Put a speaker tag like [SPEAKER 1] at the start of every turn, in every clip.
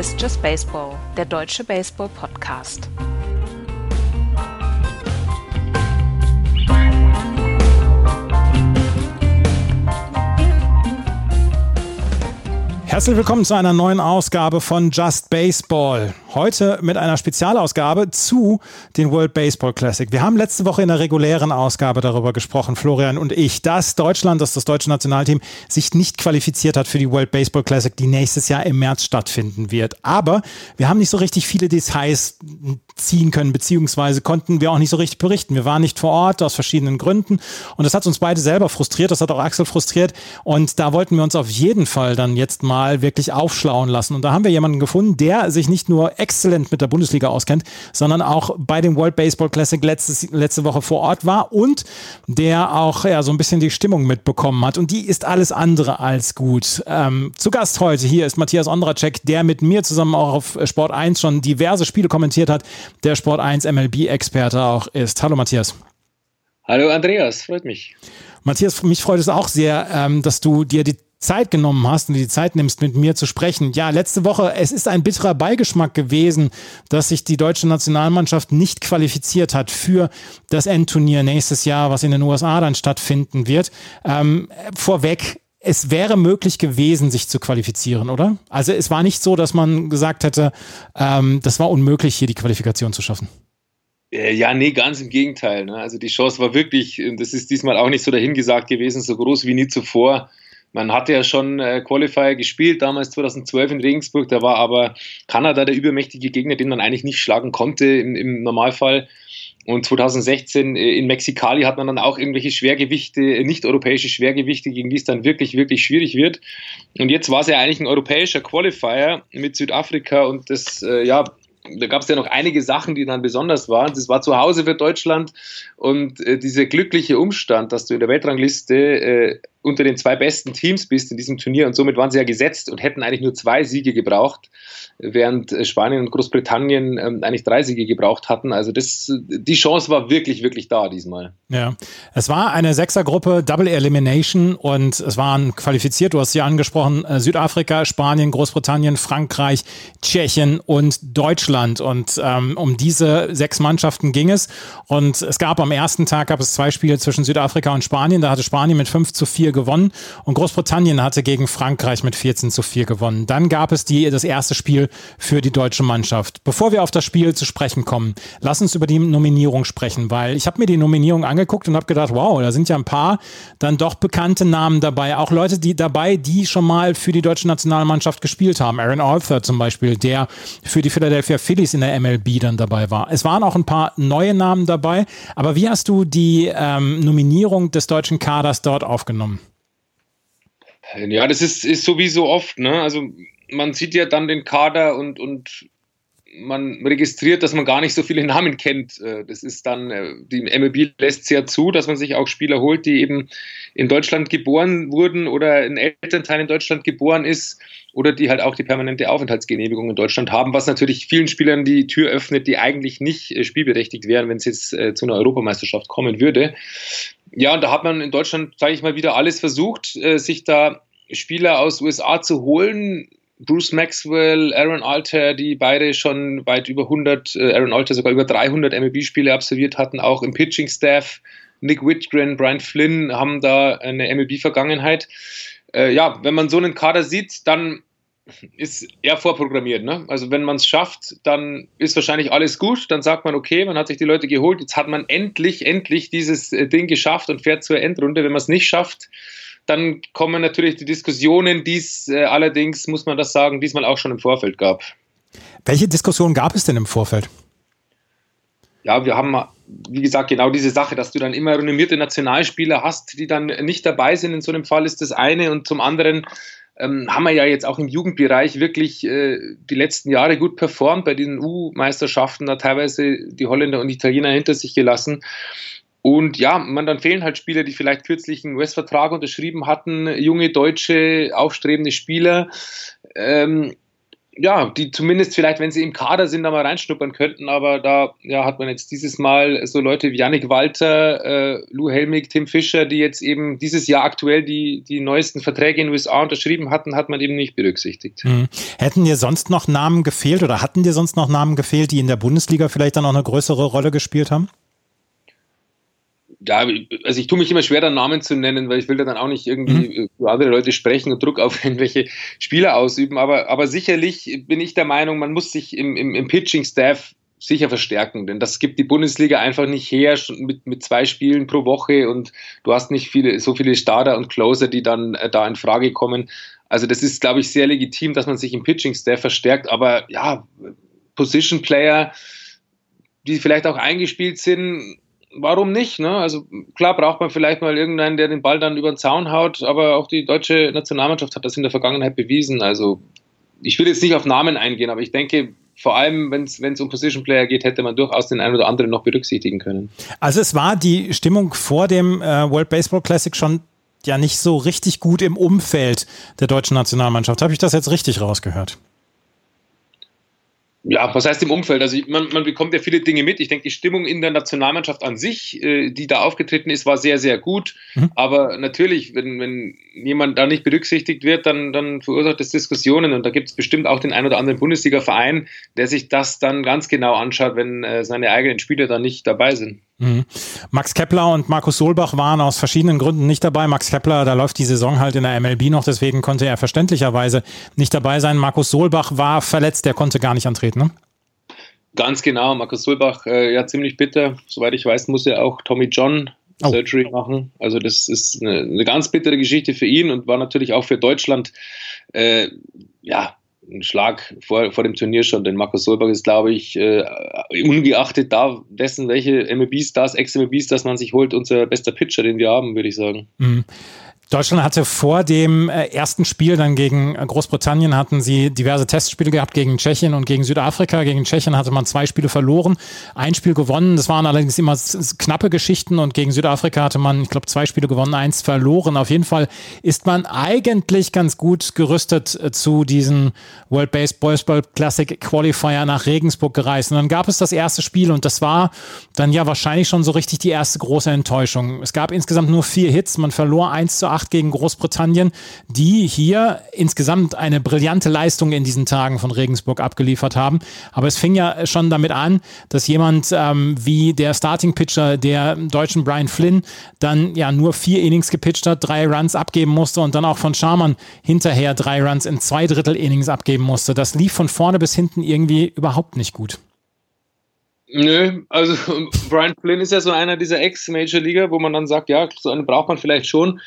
[SPEAKER 1] Ist Just Baseball, der deutsche Baseball-Podcast.
[SPEAKER 2] Herzlich willkommen zu einer neuen Ausgabe von Just Baseball. Heute mit einer Spezialausgabe zu den World Baseball Classic. Wir haben letzte Woche in der regulären Ausgabe darüber gesprochen, Florian und ich, dass Deutschland, dass das deutsche Nationalteam sich nicht qualifiziert hat für die World Baseball Classic, die nächstes Jahr im März stattfinden wird. Aber wir haben nicht so richtig viele Details ziehen können, beziehungsweise konnten wir auch nicht so richtig berichten. Wir waren nicht vor Ort aus verschiedenen Gründen und das hat uns beide selber frustriert, das hat auch Axel frustriert und da wollten wir uns auf jeden Fall dann jetzt mal wirklich aufschlauen lassen und da haben wir jemanden gefunden, der sich nicht nur exzellent mit der Bundesliga auskennt, sondern auch bei dem World Baseball Classic letztes, letzte Woche vor Ort war und der auch ja, so ein bisschen die Stimmung mitbekommen hat. Und die ist alles andere als gut. Ähm, zu Gast heute hier ist Matthias Ondracek, der mit mir zusammen auch auf Sport 1 schon diverse Spiele kommentiert hat, der Sport 1 MLB-Experte auch ist. Hallo Matthias.
[SPEAKER 3] Hallo Andreas, freut mich.
[SPEAKER 2] Matthias, mich freut es auch sehr, ähm, dass du dir die Zeit genommen hast und die Zeit nimmst, mit mir zu sprechen. Ja, letzte Woche, es ist ein bitterer Beigeschmack gewesen, dass sich die deutsche Nationalmannschaft nicht qualifiziert hat für das Endturnier nächstes Jahr, was in den USA dann stattfinden wird. Ähm, vorweg, es wäre möglich gewesen, sich zu qualifizieren, oder? Also es war nicht so, dass man gesagt hätte, ähm, das war unmöglich, hier die Qualifikation zu schaffen.
[SPEAKER 3] Äh, ja, nee, ganz im Gegenteil. Ne? Also die Chance war wirklich, das ist diesmal auch nicht so dahingesagt gewesen, so groß wie nie zuvor. Man hatte ja schon äh, Qualifier gespielt, damals 2012 in Regensburg, da war aber Kanada der übermächtige Gegner, den man eigentlich nicht schlagen konnte im, im Normalfall. Und 2016 äh, in Mexikali hat man dann auch irgendwelche Schwergewichte, äh, nicht-europäische Schwergewichte, gegen die es dann wirklich, wirklich schwierig wird. Und jetzt war es ja eigentlich ein europäischer Qualifier mit Südafrika und das, äh, ja, da gab es ja noch einige Sachen, die dann besonders waren. Das war zu Hause für Deutschland und äh, dieser glückliche Umstand, dass du in der Weltrangliste äh, unter den zwei besten Teams bist in diesem Turnier und somit waren sie ja gesetzt und hätten eigentlich nur zwei Siege gebraucht, während äh, Spanien und Großbritannien ähm, eigentlich drei Siege gebraucht hatten. Also das, die Chance war wirklich, wirklich da diesmal.
[SPEAKER 2] Ja, es war eine Sechsergruppe, Double Elimination und es waren qualifiziert, du hast sie angesprochen, äh, Südafrika, Spanien, Großbritannien, Frankreich, Tschechien und Deutschland und ähm, um diese sechs Mannschaften ging es und es gab am ersten Tag gab es zwei Spiele zwischen Südafrika und Spanien, da hatte Spanien mit 5 zu 4 4 gewonnen und Großbritannien hatte gegen Frankreich mit 14 zu 4 gewonnen. Dann gab es die, das erste Spiel für die deutsche Mannschaft. Bevor wir auf das Spiel zu sprechen kommen, lass uns über die Nominierung sprechen, weil ich habe mir die Nominierung angeguckt und habe gedacht, wow, da sind ja ein paar dann doch bekannte Namen dabei, auch Leute die dabei, die schon mal für die deutsche Nationalmannschaft gespielt haben. Aaron Arthur zum Beispiel, der für die Philadelphia Phillies in der MLB dann dabei war. Es waren auch ein paar neue Namen dabei, aber wie hast du die ähm, Nominierung des deutschen Kaders dort aufgenommen?
[SPEAKER 3] Ja, das ist, ist so wie so oft. Ne? Also man sieht ja dann den Kader und, und man registriert, dass man gar nicht so viele Namen kennt. Äh, das ist dann, äh, die MLB lässt sehr zu, dass man sich auch Spieler holt, die eben in Deutschland geboren wurden oder ein Elternteil in Deutschland geboren ist oder die halt auch die permanente Aufenthaltsgenehmigung in Deutschland haben, was natürlich vielen Spielern die Tür öffnet, die eigentlich nicht äh, spielberechtigt wären, wenn es jetzt zu einer Europameisterschaft kommen würde. Ja, und da hat man in Deutschland, sage ich mal, wieder alles versucht, sich da Spieler aus USA zu holen, Bruce Maxwell, Aaron Alter, die beide schon weit über 100, äh, Aaron Alter sogar über 300 MLB-Spiele absolviert hatten, auch im Pitching-Staff. Nick Whitgren, Brian Flynn haben da eine MLB-Vergangenheit. Äh, ja, wenn man so einen Kader sieht, dann ist er vorprogrammiert. Ne? Also wenn man es schafft, dann ist wahrscheinlich alles gut. Dann sagt man, okay, man hat sich die Leute geholt, jetzt hat man endlich, endlich dieses äh, Ding geschafft und fährt zur Endrunde. Wenn man es nicht schafft, dann kommen natürlich die Diskussionen, die es äh, allerdings, muss man das sagen, diesmal auch schon im Vorfeld gab.
[SPEAKER 2] Welche Diskussion gab es denn im Vorfeld?
[SPEAKER 3] Ja, wir haben, wie gesagt, genau diese Sache, dass du dann immer renommierte Nationalspieler hast, die dann nicht dabei sind. In so einem Fall ist das eine. Und zum anderen ähm, haben wir ja jetzt auch im Jugendbereich wirklich äh, die letzten Jahre gut performt, bei den U-Meisterschaften da teilweise die Holländer und Italiener hinter sich gelassen. Und ja, man, dann fehlen halt Spieler, die vielleicht kürzlich einen US-Vertrag unterschrieben hatten, junge deutsche, aufstrebende Spieler. Ähm, ja, die zumindest vielleicht, wenn sie im Kader sind, da mal reinschnuppern könnten. Aber da ja, hat man jetzt dieses Mal so Leute wie Yannick Walter, äh, Lou Helmig, Tim Fischer, die jetzt eben dieses Jahr aktuell die, die neuesten Verträge in den USA unterschrieben hatten, hat man eben nicht berücksichtigt.
[SPEAKER 2] Mhm. Hätten dir sonst noch Namen gefehlt oder hatten dir sonst noch Namen gefehlt, die in der Bundesliga vielleicht dann auch eine größere Rolle gespielt haben?
[SPEAKER 3] Ja, also ich tue mich immer schwer, dann Namen zu nennen, weil ich will da dann auch nicht irgendwie mhm. für andere Leute sprechen und Druck auf irgendwelche Spieler ausüben. Aber, aber sicherlich bin ich der Meinung, man muss sich im, im, im Pitching-Staff sicher verstärken, denn das gibt die Bundesliga einfach nicht her mit, mit zwei Spielen pro Woche und du hast nicht viele, so viele Starter und Closer, die dann äh, da in Frage kommen. Also das ist, glaube ich, sehr legitim, dass man sich im Pitching-Staff verstärkt, aber ja, Position-Player, die vielleicht auch eingespielt sind, warum nicht? Ne? Also klar braucht man vielleicht mal irgendeinen, der den Ball dann über den Zaun haut, aber auch die deutsche Nationalmannschaft hat das in der Vergangenheit bewiesen. Also ich will jetzt nicht auf Namen eingehen, aber ich denke, vor allem, wenn es um Position Player geht, hätte man durchaus den einen oder anderen noch berücksichtigen können.
[SPEAKER 2] Also es war die Stimmung vor dem äh, World Baseball Classic schon ja nicht so richtig gut im Umfeld der deutschen Nationalmannschaft. Habe ich das jetzt richtig rausgehört?
[SPEAKER 3] Ja, was heißt im Umfeld? Also man, man bekommt ja viele Dinge mit. Ich denke, die Stimmung in der Nationalmannschaft an sich, äh, die da aufgetreten ist, war sehr, sehr gut. Mhm. Aber natürlich, wenn, wenn jemand da nicht berücksichtigt wird, dann, dann verursacht das Diskussionen. Und da gibt es bestimmt auch den einen oder anderen Bundesliga-Verein, der sich das dann ganz genau anschaut, wenn äh, seine eigenen Spieler da nicht dabei sind.
[SPEAKER 2] Mhm. Max Kepler und Markus Solbach waren aus verschiedenen Gründen nicht dabei. Max Kepler, da läuft die Saison halt in der MLB noch, deswegen konnte er verständlicherweise nicht dabei sein. Markus Solbach war verletzt, der konnte gar nicht antreten, ne?
[SPEAKER 3] Ganz genau, Markus Solbach, äh, ja, ziemlich bitter. Soweit ich weiß, muss er auch Tommy John oh. Surgery machen. Also, das ist eine, eine, ganz bittere Geschichte für ihn und war natürlich auch für Deutschland, äh, ja, ein Schlag vor, vor dem Turnier schon, denn Markus Solberg ist, glaube ich, äh, ungeachtet da dessen, welche MLB-Stars, Ex-MLB-Stars man sich holt, unser bester Pitcher, den wir haben, würde ich sagen. Mhm.
[SPEAKER 2] Deutschland hatte vor dem äh, ersten Spiel dann gegen äh, Großbritannien hatten sie diverse Testspiele gehabt gegen Tschechien und gegen Südafrika. Gegen Tschechien hatte man zwei Spiele verloren, ein Spiel gewonnen. Das waren allerdings immer knappe Geschichten und gegen Südafrika hatte man, ich glaube, zwei Spiele gewonnen, eins verloren. Auf jeden Fall ist man eigentlich ganz gut gerüstet äh, zu diesem World Baseball Classic Qualifier nach Regensburg gereist. Und dann gab es das erste Spiel und das war dann ja wahrscheinlich schon so richtig die erste große Enttäuschung. Es gab insgesamt nur vier Hits, man verlor eins zu acht 8 gegen Großbritannien, die hier insgesamt eine brillante Leistung in diesen Tagen von Regensburg abgeliefert haben. Aber es fing ja schon damit an, dass jemand ähm, wie der Starting Pitcher der deutschen Brian Flynn dann ja nur vier Innings gepitcht hat, drei Runs abgeben musste und dann auch von Sharman hinterher drei Runs in zwei Drittel Innings abgeben musste. Das lief von vorne bis hinten irgendwie überhaupt nicht gut.
[SPEAKER 3] Nö, also Brian Flynn ist ja so einer dieser Ex-Major-Liga, wo man dann sagt, ja, so einen braucht man vielleicht schon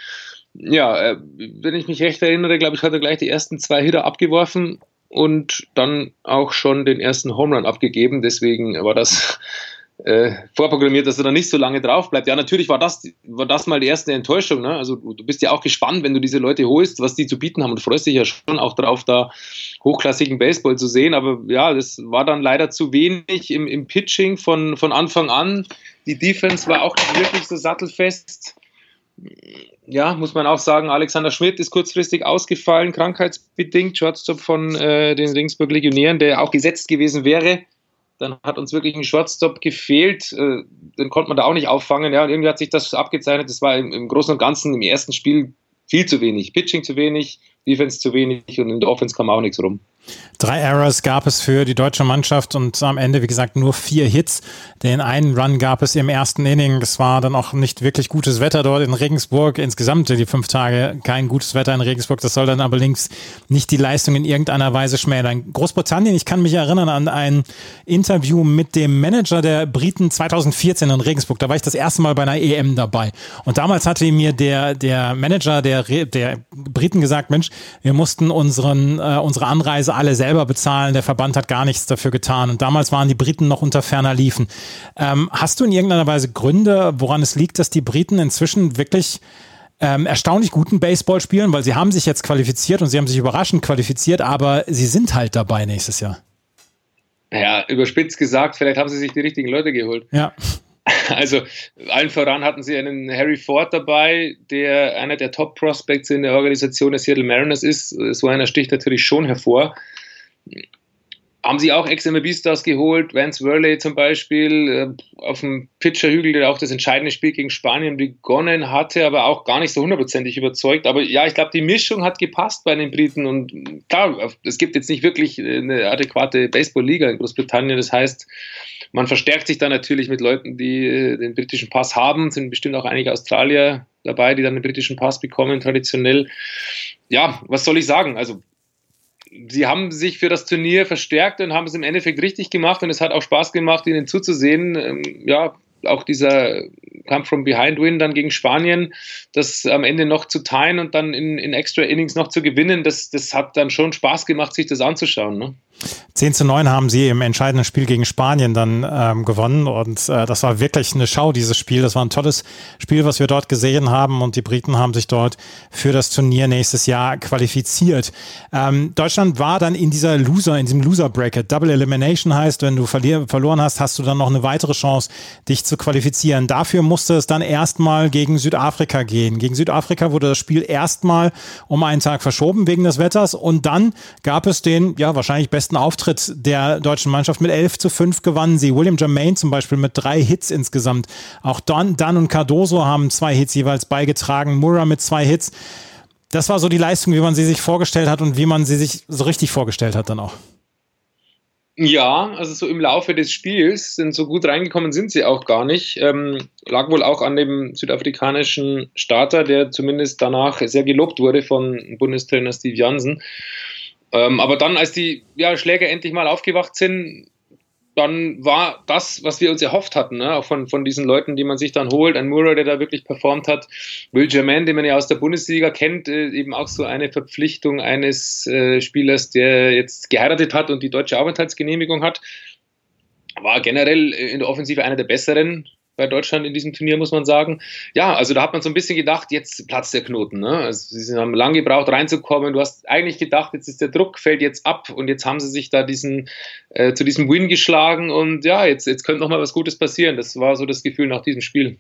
[SPEAKER 3] ja, äh, wenn ich mich recht erinnere, glaube ich, hat er gleich die ersten zwei Hitter abgeworfen und dann auch schon den ersten Home Run abgegeben. Deswegen war das äh, vorprogrammiert, dass er dann nicht so lange drauf bleibt. Ja, natürlich war das, war das mal die erste Enttäuschung. Ne? Also du bist ja auch gespannt, wenn du diese Leute holst, was die zu bieten haben und freust dich ja schon auch drauf, da hochklassigen Baseball zu sehen. Aber ja, das war dann leider zu wenig im, im Pitching von, von Anfang an. Die Defense war auch nicht wirklich so sattelfest ja, muss man auch sagen, Alexander Schmidt ist kurzfristig ausgefallen, krankheitsbedingt, Shortstop von äh, den Ringsburg Legionären, der auch gesetzt gewesen wäre. Dann hat uns wirklich ein Shortstop gefehlt, äh, den konnte man da auch nicht auffangen. Ja, und irgendwie hat sich das abgezeichnet. Das war im, im Großen und Ganzen im ersten Spiel viel zu wenig. Pitching zu wenig, Defense zu wenig und in der Offense kam auch nichts rum.
[SPEAKER 2] Drei Errors gab es für die deutsche Mannschaft und am Ende, wie gesagt, nur vier Hits. Den einen Run gab es im ersten Inning. Es war dann auch nicht wirklich gutes Wetter dort in Regensburg. Insgesamt die fünf Tage kein gutes Wetter in Regensburg. Das soll dann aber links nicht die Leistung in irgendeiner Weise schmälern. Großbritannien, ich kann mich erinnern an ein Interview mit dem Manager der Briten 2014 in Regensburg. Da war ich das erste Mal bei einer EM dabei. Und damals hatte mir der, der Manager der, der Briten gesagt, Mensch, wir mussten unseren, äh, unsere Anreise alle selber bezahlen. Der Verband hat gar nichts dafür getan. Und damals waren die Briten noch unter ferner Liefen. Ähm, hast du in irgendeiner Weise Gründe, woran es liegt, dass die Briten inzwischen wirklich ähm, erstaunlich guten Baseball spielen? Weil sie haben sich jetzt qualifiziert und sie haben sich überraschend qualifiziert, aber sie sind halt dabei nächstes Jahr.
[SPEAKER 3] Ja, überspitzt gesagt, vielleicht haben sie sich die richtigen Leute geholt.
[SPEAKER 2] Ja.
[SPEAKER 3] Also allen voran hatten sie einen Harry Ford dabei, der einer der Top-Prospects in der Organisation der Seattle Mariners ist. So einer sticht natürlich schon hervor. Haben sie auch Ex-MLB-Stars geholt, Vance Worley zum Beispiel, äh, auf dem Pitcherhügel, der auch das entscheidende Spiel gegen Spanien begonnen hatte, aber auch gar nicht so hundertprozentig überzeugt. Aber ja, ich glaube, die Mischung hat gepasst bei den Briten und klar, es gibt jetzt nicht wirklich eine adäquate Baseball-Liga in Großbritannien. Das heißt, man verstärkt sich da natürlich mit Leuten, die äh, den britischen Pass haben, sind bestimmt auch einige Australier dabei, die dann den britischen Pass bekommen, traditionell. Ja, was soll ich sagen? Also sie haben sich für das Turnier verstärkt und haben es im Endeffekt richtig gemacht und es hat auch Spaß gemacht, ihnen zuzusehen. Ähm, ja, auch dieser Kampf from Behind Win dann gegen Spanien, das am Ende noch zu teilen und dann in, in Extra Innings noch zu gewinnen, das, das hat dann schon Spaß gemacht, sich das anzuschauen. Ne?
[SPEAKER 2] 10 zu 9 haben sie im entscheidenden Spiel gegen Spanien dann ähm, gewonnen und äh, das war wirklich eine Schau, dieses Spiel. Das war ein tolles Spiel, was wir dort gesehen haben und die Briten haben sich dort für das Turnier nächstes Jahr qualifiziert. Ähm, Deutschland war dann in dieser Loser, in diesem Loser-Bracket. Double Elimination heißt, wenn du verloren hast, hast du dann noch eine weitere Chance, dich zu qualifizieren. Dafür musste es dann erstmal gegen Südafrika gehen. Gegen Südafrika wurde das Spiel erstmal um einen Tag verschoben wegen des Wetters und dann gab es den, ja, wahrscheinlich besten besten Auftritt der deutschen Mannschaft. Mit 11 zu 5 gewannen sie. William Jermaine zum Beispiel mit drei Hits insgesamt. Auch Don, Dan und Cardoso haben zwei Hits jeweils beigetragen. Murra mit zwei Hits. Das war so die Leistung, wie man sie sich vorgestellt hat und wie man sie sich so richtig vorgestellt hat dann auch.
[SPEAKER 3] Ja, also so im Laufe des Spiels, denn so gut reingekommen sind sie auch gar nicht. Ähm, lag wohl auch an dem südafrikanischen Starter, der zumindest danach sehr gelobt wurde von Bundestrainer Steve Jansen. Ähm, aber dann, als die ja, Schläger endlich mal aufgewacht sind, dann war das, was wir uns erhofft hatten, ne? auch von, von diesen Leuten, die man sich dann holt. Ein Murray, der da wirklich performt hat. Will Germain, den man ja aus der Bundesliga kennt, äh, eben auch so eine Verpflichtung eines äh, Spielers, der jetzt geheiratet hat und die deutsche Aufenthaltsgenehmigung hat. War generell in der Offensive einer der besseren bei Deutschland in diesem Turnier, muss man sagen. Ja, also da hat man so ein bisschen gedacht, jetzt platzt der Knoten. Ne? Also sie haben lange gebraucht, reinzukommen. Du hast eigentlich gedacht, jetzt ist der Druck, fällt jetzt ab und jetzt haben sie sich da diesen, äh, zu diesem Win geschlagen und ja, jetzt, jetzt könnte noch mal was Gutes passieren. Das war so das Gefühl nach diesem Spiel.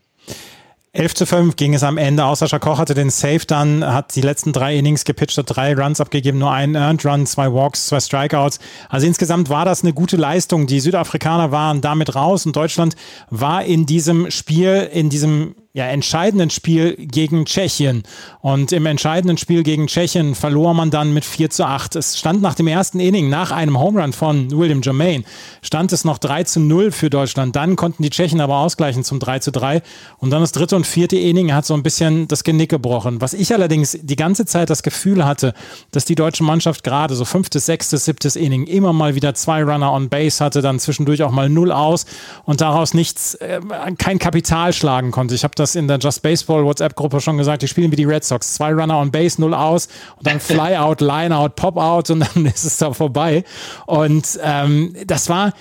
[SPEAKER 2] 11 zu 5 ging es am Ende aus. Sascha Koch hatte den Save dann, hat die letzten drei Innings gepitcht, hat drei Runs abgegeben, nur einen Earned Run, zwei Walks, zwei Strikeouts. Also insgesamt war das eine gute Leistung. Die Südafrikaner waren damit raus und Deutschland war in diesem Spiel, in diesem ja, entscheidenden Spiel gegen Tschechien. Und im entscheidenden Spiel gegen Tschechien verlor man dann mit 4 zu 8. Es stand nach dem ersten Inning, nach einem Home Run von William Germain, stand es noch 3 zu 0 für Deutschland. Dann konnten die Tschechen aber ausgleichen zum 3 zu 3. Und dann das dritte und vierte Inning hat so ein bisschen das Genick gebrochen. Was ich allerdings die ganze Zeit das Gefühl hatte, dass die deutsche Mannschaft gerade so fünftes, sechstes, siebtes Inning immer mal wieder zwei Runner on Base hatte, dann zwischendurch auch mal null aus und daraus nichts, äh, kein Kapital schlagen konnte. Ich habe das in der Just Baseball WhatsApp-Gruppe schon gesagt, die spielen wie die Red Sox. Zwei Runner on Base, null aus und dann Flyout, Lineout, Pop-out und dann ist es da vorbei. Und ähm, das war,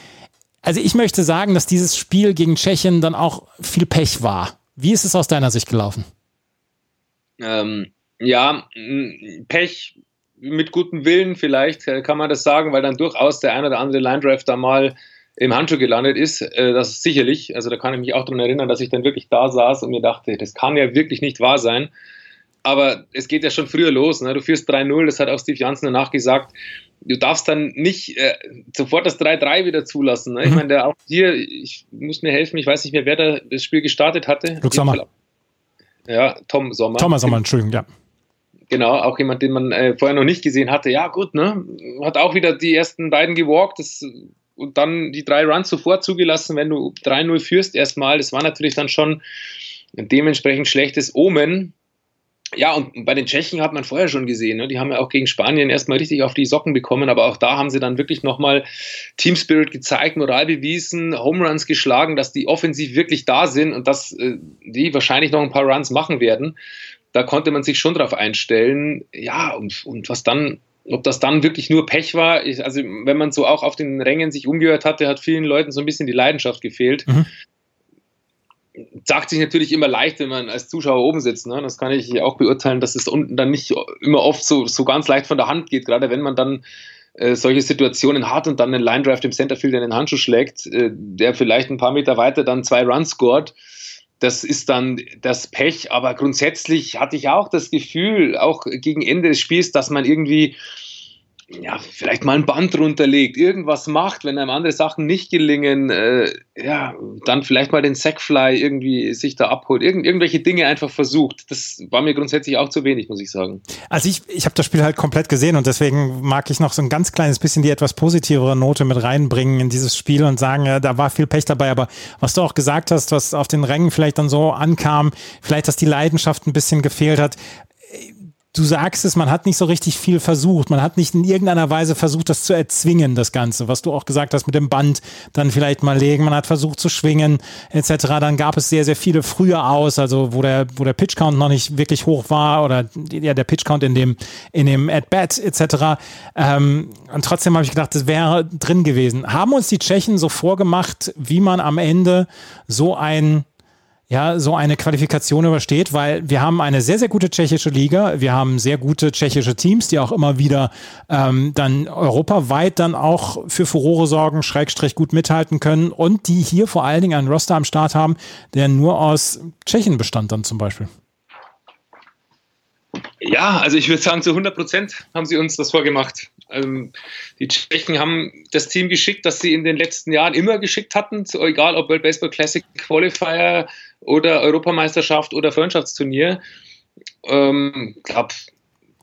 [SPEAKER 2] also ich möchte sagen, dass dieses Spiel gegen Tschechien dann auch viel Pech war. Wie ist es aus deiner Sicht gelaufen?
[SPEAKER 3] Ähm, ja, Pech mit gutem Willen vielleicht kann man das sagen, weil dann durchaus der ein oder andere Line Drive da mal im Handschuh gelandet ist, äh, das ist sicherlich, also da kann ich mich auch daran erinnern, dass ich dann wirklich da saß und mir dachte, das kann ja wirklich nicht wahr sein. Aber es geht ja schon früher los. Ne? Du führst 3-0, das hat auch Steve Janssen danach gesagt. Du darfst dann nicht äh, sofort das 3-3 wieder zulassen. Ne? Ich mhm. meine, der auch hier, ich muss mir helfen, ich weiß nicht mehr, wer da das Spiel gestartet hatte.
[SPEAKER 2] Luke Sommer.
[SPEAKER 3] Ja, Tom Sommer.
[SPEAKER 2] Thomas Sommer, Entschuldigung, ja.
[SPEAKER 3] Genau, auch jemand, den man äh, vorher noch nicht gesehen hatte. Ja, gut, ne? Hat auch wieder die ersten beiden gewalkt. Das und dann die drei Runs sofort zugelassen, wenn du 3-0 führst erstmal. Das war natürlich dann schon ein dementsprechend schlechtes Omen. Ja, und bei den Tschechen hat man vorher schon gesehen, ne? die haben ja auch gegen Spanien erstmal richtig auf die Socken bekommen, aber auch da haben sie dann wirklich nochmal Team Spirit gezeigt, Moral bewiesen, Home Runs geschlagen, dass die offensiv wirklich da sind und dass äh, die wahrscheinlich noch ein paar Runs machen werden. Da konnte man sich schon drauf einstellen. Ja, und, und was dann ob das dann wirklich nur Pech war, ich, also wenn man so auch auf den Rängen sich umgehört hatte, hat vielen Leuten so ein bisschen die Leidenschaft gefehlt. Mhm. Sagt sich natürlich immer leicht, wenn man als Zuschauer oben sitzt. Ne? Das kann ich auch beurteilen, dass es unten dann nicht immer oft so, so ganz leicht von der Hand geht, gerade wenn man dann äh, solche Situationen hat und dann einen Line Drive dem Centerfield in den Handschuh schlägt, äh, der vielleicht ein paar Meter weiter dann zwei Runs scored das ist dann das Pech. Aber grundsätzlich hatte ich auch das Gefühl, auch gegen Ende des Spiels, dass man irgendwie ja, vielleicht mal ein Band runterlegt, irgendwas macht, wenn einem andere Sachen nicht gelingen, äh, ja, dann vielleicht mal den Sackfly irgendwie sich da abholt, Irgend, irgendwelche Dinge einfach versucht. Das war mir grundsätzlich auch zu wenig, muss ich sagen.
[SPEAKER 2] Also ich, ich habe das Spiel halt komplett gesehen und deswegen mag ich noch so ein ganz kleines bisschen die etwas positivere Note mit reinbringen in dieses Spiel und sagen, ja, da war viel Pech dabei, aber was du auch gesagt hast, was auf den Rängen vielleicht dann so ankam, vielleicht, dass die Leidenschaft ein bisschen gefehlt hat, du sagst es, man hat nicht so richtig viel versucht. Man hat nicht in irgendeiner Weise versucht, das zu erzwingen, das Ganze. Was du auch gesagt hast mit dem Band, dann vielleicht mal legen. Man hat versucht zu schwingen, etc. Dann gab es sehr, sehr viele früher aus, also wo der, wo der Pitch-Count noch nicht wirklich hoch war oder ja, der Pitch-Count in dem, in dem At-Bat, etc. Ähm, und trotzdem habe ich gedacht, das wäre drin gewesen. Haben uns die Tschechen so vorgemacht, wie man am Ende so ein ja, so eine Qualifikation übersteht, weil wir haben eine sehr, sehr gute tschechische Liga. Wir haben sehr gute tschechische Teams, die auch immer wieder ähm, dann europaweit dann auch für Furore sorgen, Schrägstrich gut mithalten können und die hier vor allen Dingen einen Roster am Start haben, der nur aus Tschechien bestand dann zum Beispiel.
[SPEAKER 3] Ja, also ich würde sagen, zu 100 Prozent haben sie uns das vorgemacht. Ähm, die Tschechen haben das Team geschickt, das sie in den letzten Jahren immer geschickt hatten, egal ob World Baseball Classic Qualifier, oder Europameisterschaft oder Freundschaftsturnier. Ähm, glaube,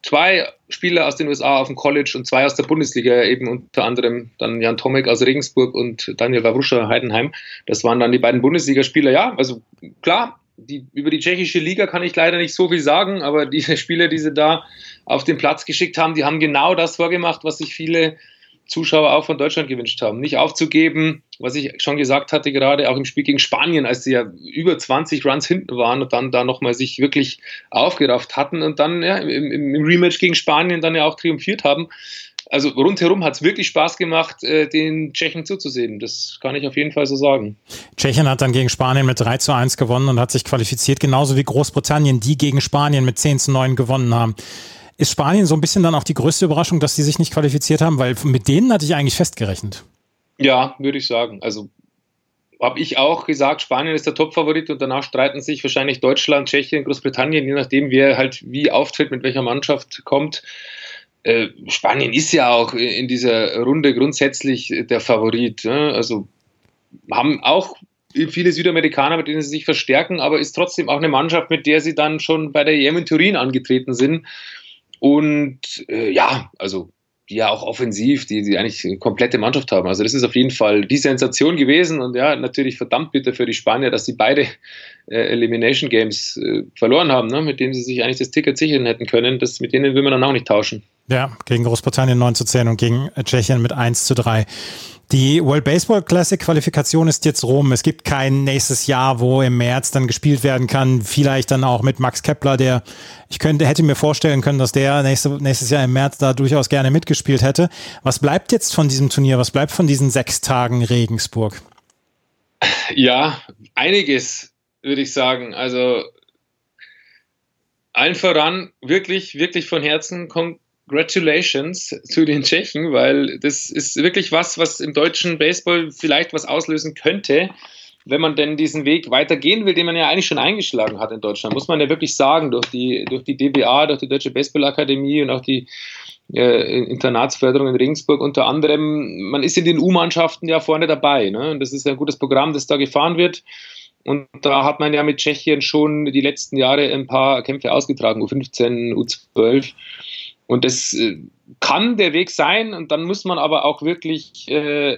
[SPEAKER 3] zwei Spieler aus den USA auf dem College und zwei aus der Bundesliga, eben unter anderem dann Jan Tomek aus Regensburg und Daniel Wawruscha Heidenheim. Das waren dann die beiden Bundesligaspieler. Ja, also klar, die, über die tschechische Liga kann ich leider nicht so viel sagen, aber diese Spieler, die sie da auf den Platz geschickt haben, die haben genau das vorgemacht, was sich viele Zuschauer auch von Deutschland gewünscht haben. Nicht aufzugeben, was ich schon gesagt hatte, gerade auch im Spiel gegen Spanien, als sie ja über 20 Runs hinten waren und dann da nochmal sich wirklich aufgerafft hatten und dann ja, im, im, Rematch gegen Spanien dann ja auch triumphiert haben. Also rundherum hat es wirklich Spaß gemacht, äh, den Tschechen zuzusehen. Das kann ich auf jeden Fall so sagen.
[SPEAKER 2] Tschechien hat dann gegen Spanien mit 3 zu 1 gewonnen und hat sich qualifiziert, genauso wie Großbritannien, die gegen Spanien mit 10 zu 9 gewonnen haben. Ist Spanien so ein bisschen dann auch die größte Überraschung, dass sie sich nicht qualifiziert haben? Weil mit denen hatte ich eigentlich festgerechnet.
[SPEAKER 3] Ja, würde ich sagen. Also habe ich auch gesagt, Spanien ist der Topfavorit und danach streiten sich wahrscheinlich Deutschland, Tschechien, Großbritannien, je nachdem, wer halt wie auftritt, mit welcher Mannschaft kommt. Äh, Spanien ist ja auch in dieser Runde grundsätzlich der Favorit. Ne? Also haben auch viele Südamerikaner, mit denen sie sich verstärken, aber ist trotzdem auch eine Mannschaft, mit der sie dann schon bei der EM in Turin angetreten sind. Und äh, ja, also die ja auch offensiv, die, die eigentlich eine komplette Mannschaft haben. Also das ist auf jeden Fall die Sensation gewesen und ja, natürlich verdammt bitter für die Spanier, dass sie beide Elimination Games äh, verloren haben, ne, mit denen sie sich eigentlich das Ticket sichern hätten können. Das, mit denen will man dann auch nicht tauschen.
[SPEAKER 2] Ja, gegen Großbritannien 9 zu 10 und gegen Tschechien mit 1 zu 3. Die World Baseball Classic Qualifikation ist jetzt rum. Es gibt kein nächstes Jahr, wo im März dann gespielt werden kann. Vielleicht dann auch mit Max Kepler, der ich könnte, hätte mir vorstellen können, dass der nächste, nächstes Jahr im März da durchaus gerne mitgespielt hätte. Was bleibt jetzt von diesem Turnier? Was bleibt von diesen sechs Tagen Regensburg?
[SPEAKER 3] Ja, einiges, würde ich sagen. Also allen voran wirklich, wirklich von Herzen Congratulations zu den Tschechen, weil das ist wirklich was, was im deutschen Baseball vielleicht was auslösen könnte, wenn man denn diesen Weg weitergehen will, den man ja eigentlich schon eingeschlagen hat in Deutschland, muss man ja wirklich sagen, durch die, durch die DBA, durch die Deutsche Baseballakademie und auch die äh, Internatsförderung in Regensburg unter anderem, man ist in den U-Mannschaften ja vorne dabei. Ne? Und das ist ein gutes Programm, das da gefahren wird. Und da hat man ja mit Tschechien schon die letzten Jahre ein paar Kämpfe ausgetragen, U15, U12. Und das äh, kann der Weg sein und dann muss man aber auch wirklich äh,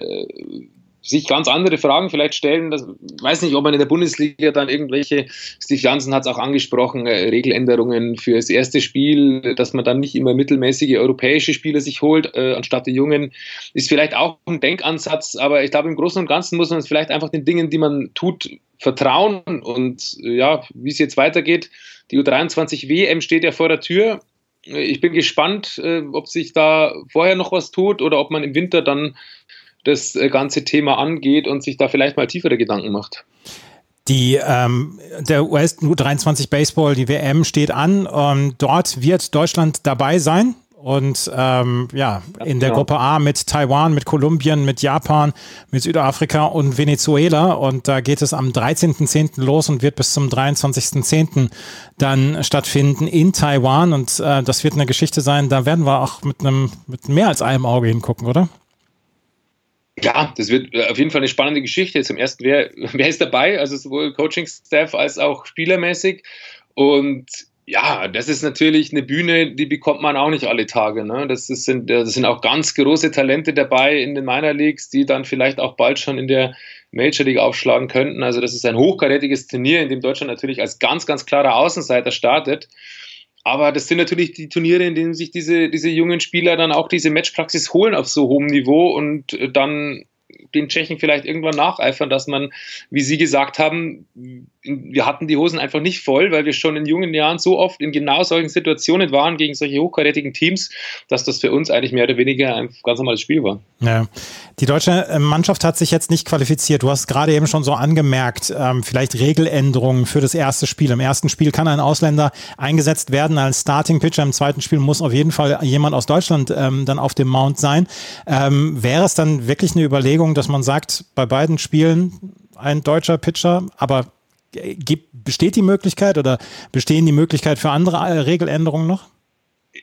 [SPEAKER 3] sich ganz andere Fragen vielleicht stellen. Das, weiß nicht, ob man in der Bundesliga dann irgendwelche, Steve Jansen hat es auch angesprochen, äh, Regeländerungen für das erste Spiel, dass man dann nicht immer mittelmäßige europäische Spieler sich holt, äh, anstatt die Jungen, ist vielleicht auch ein Denkansatz, aber ich glaube, im Großen und Ganzen muss man es vielleicht einfach den Dingen, die man tut, vertrauen und äh, ja, wie es jetzt weitergeht. Die U23 WM steht ja vor der Tür ich bin gespannt, äh, ob sich da vorher noch was tut oder ob man im Winter dann das äh, ganze Thema angeht und sich da vielleicht mal tiefere Gedanken macht.
[SPEAKER 2] Die, ähm, der US U23 Baseball, die WM steht an. Ähm, dort wird Deutschland dabei sein. und ähm, ja, in der Gruppe A mit Taiwan, mit Kolumbien, mit Japan, mit Südafrika und Venezuela. Und da geht es am 13.10. los und wird bis zum 23.10. dann stattfinden in Taiwan. Und äh, das wird eine Geschichte sein, da werden wir auch mit einem mit mehr als einem Auge hingucken, oder?
[SPEAKER 3] Ja, das wird äh, auf jeden Fall eine spannende Geschichte. Zum ersten, wer, wer ist dabei? Also sowohl Coaching-Staff als auch spielermäßig. Und ja, das ist natürlich eine Bühne, die bekommt man auch nicht alle Tage. Ne? Das, ist, sind, das sind auch ganz große Talente dabei in den Minor Leagues, die dann vielleicht auch bald schon in der Major League aufschlagen könnten. Also das ist ein hochkarätiges Turnier, in dem Deutschland natürlich als ganz, ganz klarer Außenseiter startet. Aber das sind natürlich die Turniere, in denen sich diese, diese jungen Spieler dann auch diese Matchpraxis holen auf so hohem Niveau und dann den Tschechen vielleicht irgendwann nacheifern, dass man, wie Sie gesagt haben, wir hatten die Hosen einfach nicht voll, weil wir schon in jungen Jahren so oft in genau solchen Situationen waren gegen solche hochkarätigen Teams, dass das für uns eigentlich mehr oder weniger ein ganz normales Spiel war.
[SPEAKER 2] Ja. Die deutsche äh, Mannschaft hat sich jetzt nicht qualifiziert. Du hast gerade eben schon so angemerkt, ähm, vielleicht Regeländerungen für das erste Spiel. Im ersten Spiel kann ein Ausländer eingesetzt werden als Starting Pitcher. Im zweiten Spiel muss auf jeden Fall jemand aus Deutschland ähm, dann auf dem Mount sein. Ähm, wäre es dann wirklich eine Überlegung, dass man sagt, bei beiden Spielen ein deutscher Pitcher, aber gibt, besteht die Möglichkeit oder bestehen die Möglichkeit für andere äh, Regeländerungen noch?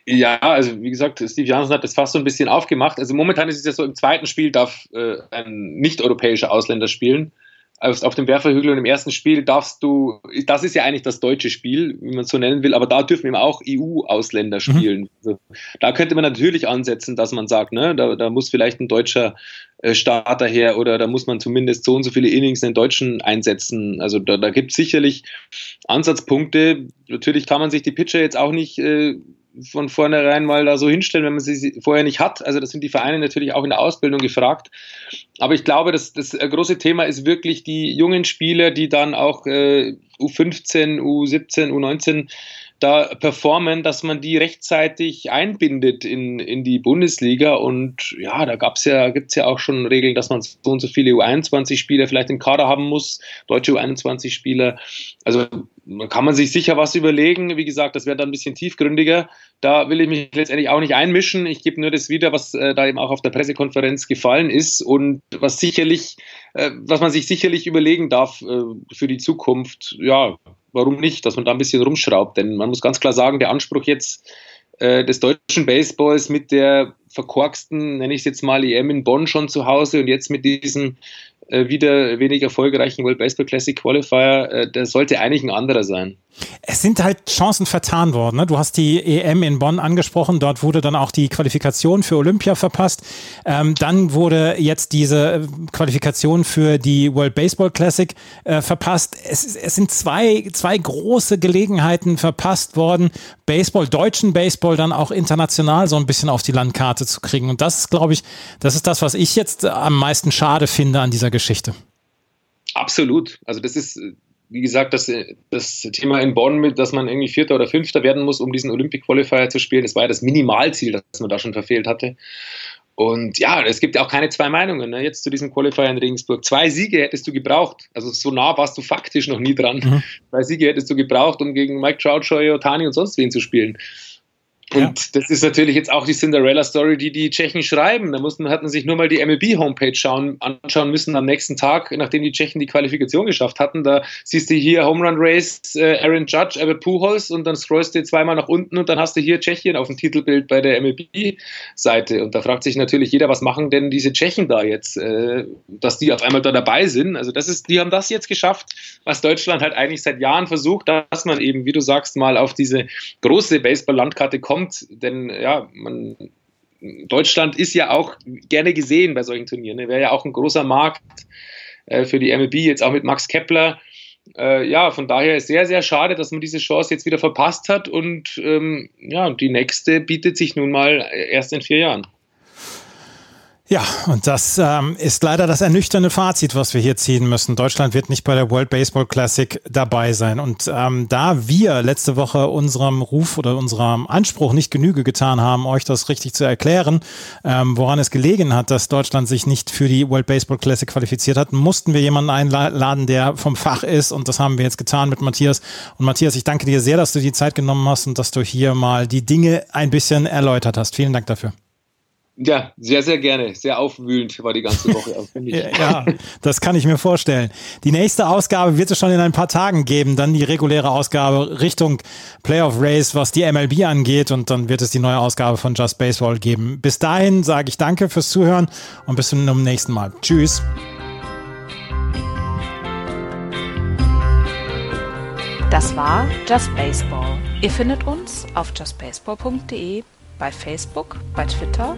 [SPEAKER 3] Ja, also wie gesagt, Steve Janssen hat das fast so ein bisschen aufgemacht. Also momentan ist es ja so, im zweiten Spiel darf äh, ein nicht-europäischer Ausländer spielen auf dem Werferhügel und im ersten Spiel darfst du, das ist ja eigentlich das deutsche Spiel, wie man es so nennen will, aber da dürfen eben auch EU-Ausländer mhm. spielen. Mhm. Also, da könnte man natürlich ansetzen, dass man sagt, ne, da, da muss vielleicht ein deutscher äh, Starter her oder da muss man zumindest so und so viele Innings in den Deutschen einsetzen. Also da, da gibt es sicherlich Ansatzpunkte. Natürlich kann man sich die Pitcher jetzt auch nicht äh, von vornherein mal da so hinstellen, wenn man sie vorher nicht hat. Also das sind die Vereine natürlich auch in der Ausbildung gefragt. Aber ich glaube, das, das große Thema ist wirklich die jungen Spieler, die dann auch äh, U15, U17, U19 da performen, dass man die rechtzeitig einbindet in, in die Bundesliga. Und ja, da gab's ja, gibt's ja auch schon Regeln, dass man so und so viele U21-Spieler vielleicht im Kader haben muss, deutsche U21-Spieler. Also kann man sich sicher was überlegen. Wie gesagt, das wäre dann ein bisschen tiefgründiger. Da will ich mich letztendlich auch nicht einmischen. Ich gebe nur das wieder, was äh, da eben auch auf der Pressekonferenz gefallen ist und was sicherlich, äh, was man sich sicherlich überlegen darf äh, für die Zukunft. Ja, warum nicht, dass man da ein bisschen rumschraubt. Denn man muss ganz klar sagen, der Anspruch jetzt äh, des deutschen Baseballs mit der verkorksten, nenne ich es jetzt mal, EM in Bonn schon zu Hause und jetzt mit diesem wieder wenig erfolgreichen World Baseball Classic Qualifier, äh, der sollte eigentlich ein anderer sein.
[SPEAKER 2] Es sind halt Chancen vertan worden. Ne? Du hast die EM in Bonn angesprochen. Dort wurde dann auch die Qualifikation für Olympia verpasst. Ähm, dann wurde jetzt diese äh, Qualifikation für die World Baseball Classic äh, verpasst. Es, es, sind zwei, zwei große Gelegenheiten verpasst worden, Baseball, deutschen Baseball dann auch international so ein bisschen auf die Landkarte zu kriegen. Und das ist, glaube ich, das ist das, was ich jetzt am meisten schade finde an dieser Geschichte.
[SPEAKER 3] Absolut. Also das ist wie gesagt, das, das Thema in Bonn, mit, dass man irgendwie Vierter oder Fünfter werden muss, um diesen Olympic Qualifier zu spielen, das war ja das Minimalziel, das man da schon verfehlt hatte. Und ja, es gibt ja auch keine zwei Meinungen. Ne? Jetzt zu diesem Qualifier in Regensburg. Zwei Siege hättest du gebraucht. Also so nah warst du faktisch noch nie dran. Mhm. Zwei Siege hättest du gebraucht, um gegen Mike Trout, Shohei Otani und sonst wen zu spielen. Und ja. das ist natürlich jetzt auch die Cinderella-Story, die die Tschechen schreiben. Da mussten, hatten sich nur mal die MLB-Homepage anschauen müssen am nächsten Tag, nachdem die Tschechen die Qualifikation geschafft hatten. Da siehst du hier Home Run Race, äh, Aaron Judge, Albert Pujols und dann scrollst du zweimal nach unten und dann hast du hier Tschechien auf dem Titelbild bei der MLB-Seite. Und da fragt sich natürlich jeder, was machen denn diese Tschechen da jetzt, äh, dass die auf einmal da dabei sind. Also das ist, die haben das jetzt geschafft, was Deutschland halt eigentlich seit Jahren versucht, dass man eben, wie du sagst, mal auf diese große Baseball-Landkarte kommt kommt, denn ja, man, Deutschland ist ja auch gerne gesehen bei solchen Turnieren. Ne? Wäre ja auch ein großer Markt äh, für die MLB, jetzt auch mit Max Kepler. Äh, ja, von daher ist sehr, sehr schade, dass man diese Chance jetzt wieder verpasst hat und ähm, ja, die nächste bietet sich nun mal erst in vier Jahren.
[SPEAKER 2] Ja, und das ähm, ist leider das ernüchternde Fazit, was wir hier ziehen müssen. Deutschland wird nicht bei der World Baseball Classic dabei sein. Und ähm, da wir letzte Woche unserem Ruf oder unserem Anspruch nicht Genüge getan haben, euch das richtig zu erklären, ähm, woran es gelegen hat, dass Deutschland sich nicht für die World Baseball Classic qualifiziert hat, mussten wir jemanden einladen, der vom Fach ist. Und das haben wir jetzt getan mit Matthias. Und Matthias, ich danke dir sehr, dass du die Zeit genommen hast und dass du hier mal die Dinge ein bisschen erläutert hast. Vielen Dank dafür.
[SPEAKER 3] Ja, sehr, sehr gerne. Sehr aufwühlend war die ganze Woche.
[SPEAKER 2] ja, das kann ich mir vorstellen. Die nächste Ausgabe wird es schon in ein paar Tagen geben. Dann die reguläre Ausgabe Richtung Playoff Race, was die MLB angeht. Und dann wird es die neue Ausgabe von Just Baseball geben. Bis dahin sage ich danke fürs Zuhören und bis zum nächsten Mal. Tschüss.
[SPEAKER 1] Das war Just Baseball. Ihr findet uns auf justbaseball.de bei Facebook, bei Twitter